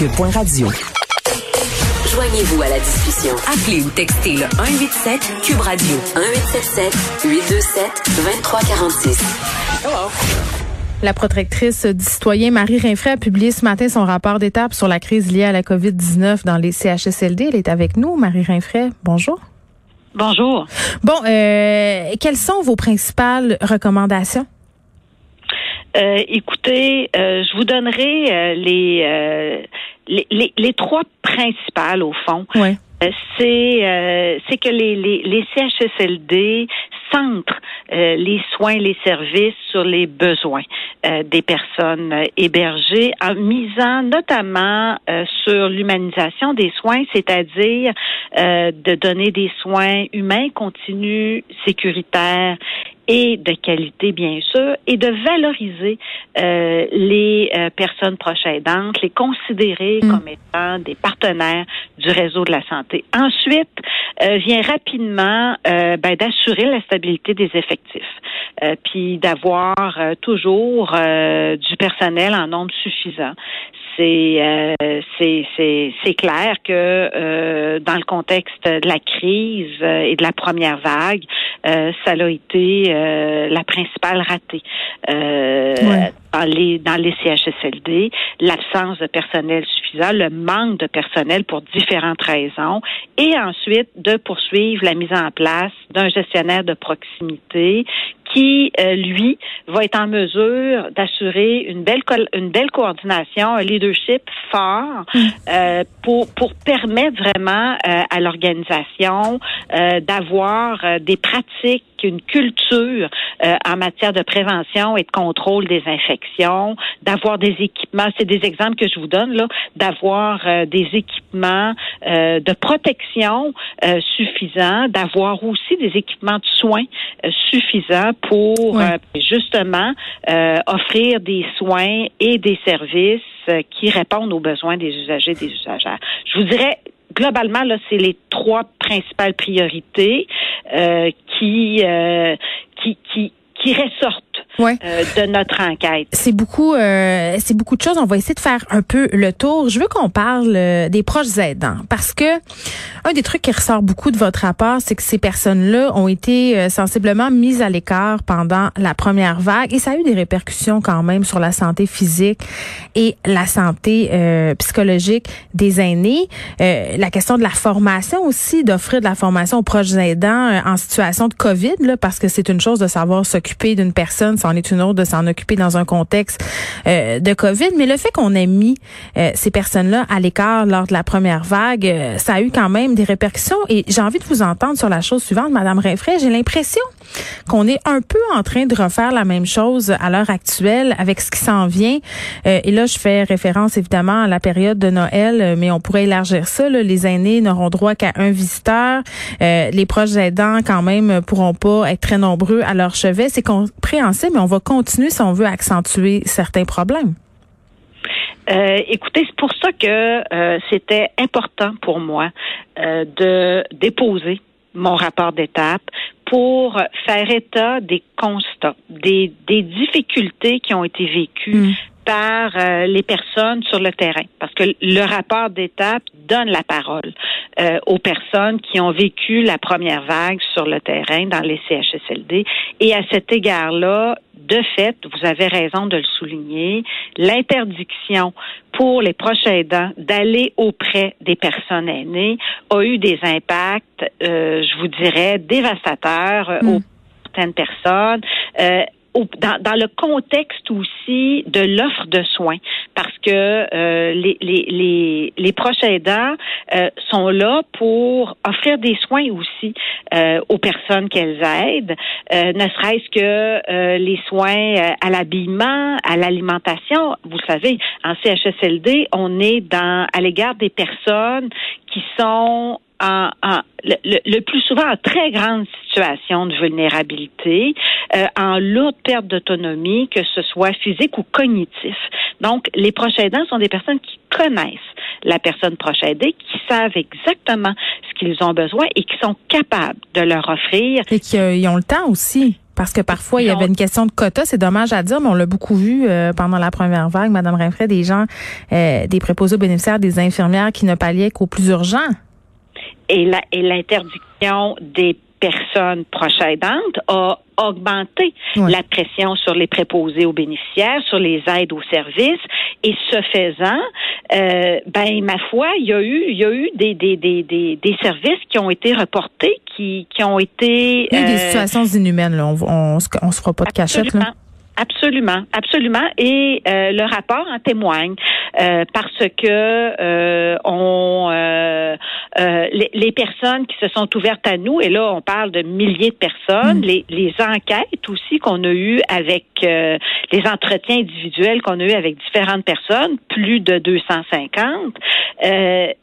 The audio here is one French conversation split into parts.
Cube.radio. Radio. Joignez-vous à la discussion. Appelez ou textez le 187 Cube Radio 1877 827 2346. Hello. La protectrice du citoyen Marie Rinfray a publié ce matin son rapport d'étape sur la crise liée à la COVID-19 dans les CHSLD. Elle est avec nous, Marie Rinfray. Bonjour. Bonjour. Bon, euh, quelles sont vos principales recommandations? Euh, écoutez, euh, je vous donnerai euh, les, euh, les, les, les, trois principales au fond. Ouais. Euh, c'est c'est que les, les, les CHSLD centrent les soins, les services sur les besoins des personnes hébergées, en misant notamment sur l'humanisation des soins, c'est-à-dire de donner des soins humains, continus, sécuritaires et de qualité, bien sûr, et de valoriser euh, les euh, personnes proches aidantes, les considérer mm. comme étant des partenaires du réseau de la santé. Ensuite, euh, vient rapidement euh, ben, d'assurer la stabilité des effectifs, euh, puis d'avoir toujours du personnel en nombre suffisant c'est c'est c'est clair que dans le contexte de la crise et de la première vague, ça a été la principale ratée. Ouais dans les dans les CHSLD, l'absence de personnel suffisant, le manque de personnel pour différentes raisons, et ensuite de poursuivre la mise en place d'un gestionnaire de proximité qui, euh, lui, va être en mesure d'assurer une belle une belle coordination, un leadership fort mm. euh, pour pour permettre vraiment euh, à l'organisation euh, d'avoir euh, des pratiques, une culture en matière de prévention et de contrôle des infections, d'avoir des équipements. C'est des exemples que je vous donne là, d'avoir des équipements de protection suffisants, d'avoir aussi des équipements de soins suffisants pour euh, justement euh, offrir des soins et des services euh, qui répondent aux besoins des usagers et des usagères. Je vous dirais globalement, là, c'est les trois principales priorités qui, qui, qui, qui ressortent ouais. euh, de notre enquête. C'est beaucoup, euh, c'est beaucoup de choses. On va essayer de faire un peu le tour. Je veux qu'on parle euh, des proches aidants parce que un des trucs qui ressort beaucoup de votre rapport, c'est que ces personnes-là ont été euh, sensiblement mises à l'écart pendant la première vague et ça a eu des répercussions quand même sur la santé physique et la santé euh, psychologique des aînés. la question de la formation aussi, d'offrir de la formation aux proches aidants en situation de COVID, là, parce que c'est une chose de savoir s'occuper d'une personne c'en est une autre de s'en occuper dans un contexte euh, de COVID. Mais le fait qu'on ait mis euh, ces personnes-là à l'écart lors de la première vague, euh, ça a eu quand même des répercussions. Et j'ai envie de vous entendre sur la chose suivante, Madame Rinfray. J'ai l'impression qu'on est un peu en train de refaire la même chose à l'heure actuelle avec ce qui s'en vient. et là, je fais référence évidemment à la période de Noël, mais on pourrait élargir ça. Là. Les aînés n'auront droit qu'à un visiteur. les proches aidants, quand même, pourront pas être très nombreux à leur chevet. C'est compréhensible mais on va continuer si on veut accentuer certains problèmes. Euh, écoutez, c'est pour ça que euh, c'était important pour moi euh, de déposer mon rapport d'étape pour faire état des constats, des, des difficultés qui ont été vécues mm. Par les personnes sur le terrain. Parce que le rapport d'étape donne la parole euh, aux personnes qui ont vécu la première vague sur le terrain dans les CHSLD. Et à cet égard-là, de fait, vous avez raison de le souligner, l'interdiction pour les proches aidants d'aller auprès des personnes aînées a eu des impacts, euh, je vous dirais, dévastateurs mm. aux certaines personnes. Euh, dans, dans, le contexte aussi de l'offre de soins, parce que euh, les, les, les, les, proches aidants euh, sont là pour offrir des soins aussi euh, aux personnes qu'elles aident, ne serait-ce que les soins à l'habillement, à l'alimentation. Vous savez, en CHSLD, on est dans à l'égard des personnes qui sont en, le, plus souvent en très grande situation de vulnérabilité, euh, en lourde perte d'autonomie, que ce soit physique ou cognitif. Donc, les proches aidants sont des personnes qui connaissent la personne proche aidée, qui savent exactement ce qu'ils ont besoin et qui sont capables de leur offrir. Et qui ont le temps aussi. Parce que parfois, il y avait une question de quota, c'est dommage à dire, mais on l'a beaucoup vu euh, pendant la première vague, Madame Rinfray, des gens, euh, des préposés bénéficiaires, des infirmières qui ne palliaient qu'au plus urgent et l'interdiction des personnes proches aidantes a augmenté la pression sur les préposés aux bénéficiaires, sur les aides aux services. Et ce faisant, euh, ben ma foi, il y a eu, il y a eu des, des, des, des, des services qui ont été reportés, qui, qui ont été. Il y a des euh, situations inhumaines, là. On, on, on, se fera pas de cachette, là. Absolument, absolument. Et euh, le rapport en témoigne euh, parce que euh, on les, les, personnes qui se sont ouvertes à nous, et là on parle de milliers de personnes, mm. les, les, enquêtes aussi qu'on a eues avec les entretiens individuels qu'on a eu avec différentes personnes, plus de 250,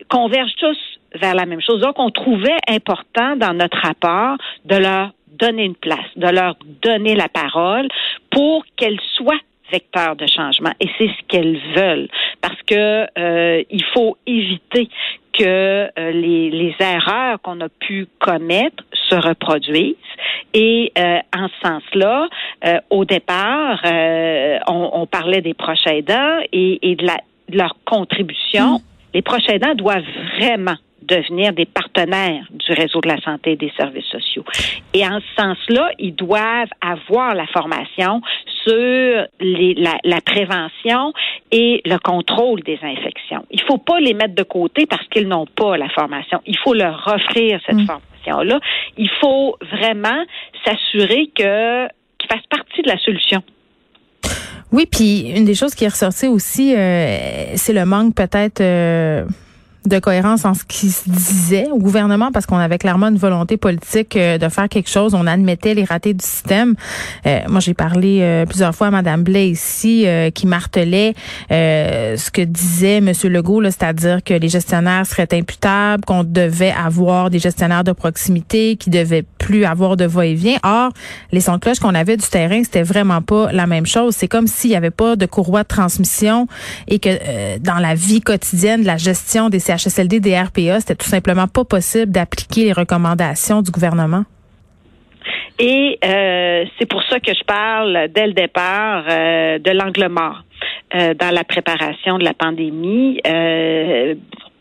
convergent tous vers la même chose. Donc, on trouvait important dans notre rapport de leur donner une place, de leur donner la parole pour qu'elles soient vecteurs de changement. Et c'est ce qu'elles veulent. Parce que euh, il faut éviter que euh, les, les, erreurs qu'on a pu commettre se reproduisent. Et euh, en ce sens-là, au départ, on, on, parlait des proches aidants et, et de, la, de, leur contribution. Mmh. Les proches aidants doivent vraiment devenir des partenaires du réseau de la santé et des services sociaux. Et en ce sens-là, ils doivent avoir la formation sur les, la, la, prévention et le contrôle des infections. Il faut pas les mettre de côté parce qu'ils n'ont pas la formation. Il faut leur offrir cette mm. formation-là. Il faut vraiment s'assurer que qu'ils fassent partie de la solution. Oui, puis une des choses qui est ressortie aussi, euh, c'est le manque peut-être euh, de cohérence en ce qui se disait au gouvernement parce qu'on avait clairement une volonté politique euh, de faire quelque chose. On admettait les ratés du système. Euh, moi, j'ai parlé euh, plusieurs fois à Mme Blais ici qui martelait ce que disait M. Legault, c'est-à-dire que les gestionnaires seraient imputables, qu'on devait avoir des gestionnaires de proximité, qui devaient plus avoir de va-et-vient. Or, les sons de cloche qu'on avait du terrain, c'était vraiment pas la même chose. C'est comme s'il y avait pas de courroie de transmission et que dans la vie quotidienne, la gestion des CHSLD, des RPA, c'était tout simplement pas possible d'appliquer les recommandations du gouvernement? Et euh, c'est pour ça que je parle dès le départ euh, de l'angle mort euh, dans la préparation de la pandémie.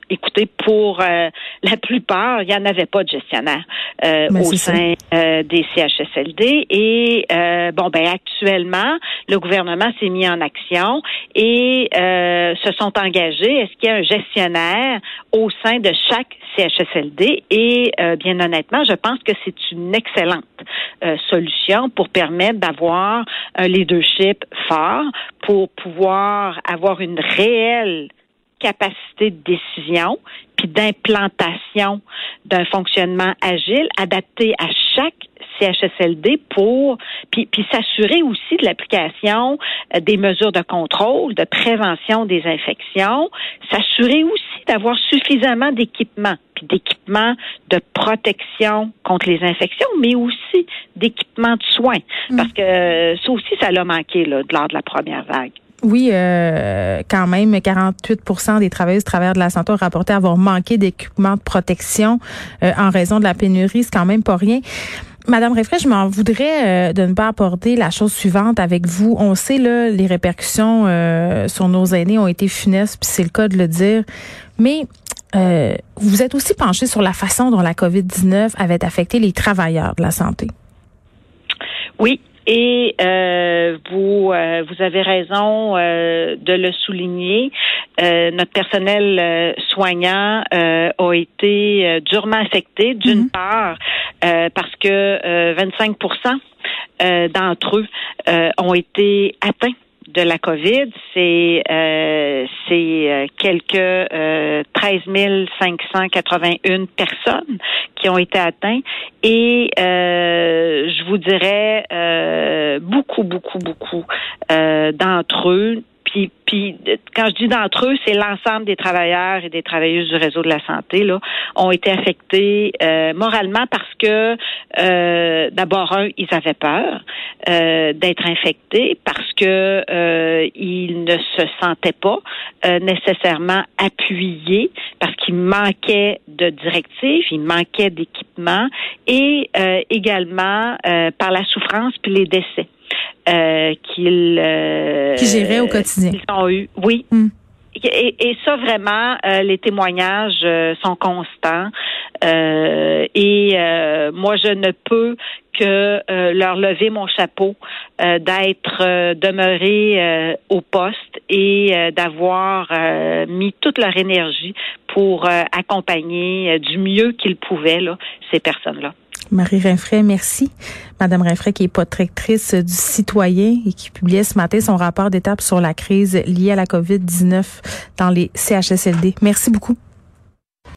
Écoutez, pour euh, la plupart, il n'y en avait pas de gestionnaire euh, ben, au sein euh, des CHSLD. Et bon, ben actuellement, le gouvernement s'est mis en action et se sont engagés. Est-ce qu'il y a un gestionnaire au sein de chaque CHSLD? Et bien honnêtement, je pense que c'est une excellente solution pour permettre d'avoir un leadership fort, pour pouvoir avoir une réelle capacité de décision puis d'implantation d'un fonctionnement agile adapté à chaque CHSLD pour puis, puis s'assurer aussi de l'application euh, des mesures de contrôle, de prévention des infections, s'assurer aussi d'avoir suffisamment d'équipements, puis d'équipements de protection contre les infections, mais aussi d'équipements de soins, mm. parce que euh, ça aussi ça l'a manqué là, lors de la première vague. Oui, euh, quand même, 48% des travailleurs de la santé ont rapporté avoir manqué d'équipements de protection euh, en raison de la pénurie. C'est quand même pas rien. Madame Réfray, je m'en voudrais euh, de ne pas apporter la chose suivante avec vous. On sait là les répercussions sur nos aînés ont été funestes, puis c'est le cas de le dire. Mais vous êtes aussi penché sur la façon dont la COVID-19 avait affecté les travailleurs de la santé. Oui, et euh, vous, euh, vous avez raison euh, de le souligner. notre personnel soignant a été durement affecté, d'une mhm. part, parce que 25% d'entre eux ont été atteints de la COVID, c'est euh, c'est euh, quelques euh, 13 581 personnes qui ont été atteintes et euh, je vous dirais euh, beaucoup beaucoup beaucoup d'entre eux puis, puis quand je dis d'entre eux, c'est l'ensemble des travailleurs et des travailleuses du réseau de la santé là ont été affectés euh, moralement parce que euh, d'abord un, ils avaient peur euh, d'être infectés parce que euh, ils ne se sentaient pas euh, nécessairement appuyés parce qu'il manquait de directives, il manquait d'équipement et euh, également par la souffrance puis les décès euh, qu'ils euh, qui géraient au quotidien. Ils ont eu, oui. Mm. Et, et, ça vraiment, euh, les témoignages euh, sont constants. et moi, je ne peux que leur lever mon chapeau d'être demeuré au poste et d'avoir mis toute leur énergie pour accompagner du mieux qu'ils pouvaient là, ces personnes-là. Marie Rinfray, merci. Madame Rinfray, qui est protectrice du citoyen et qui publiait ce matin son rapport d'étape sur la crise liée à la COVID-19 dans les CHSLD. Merci beaucoup.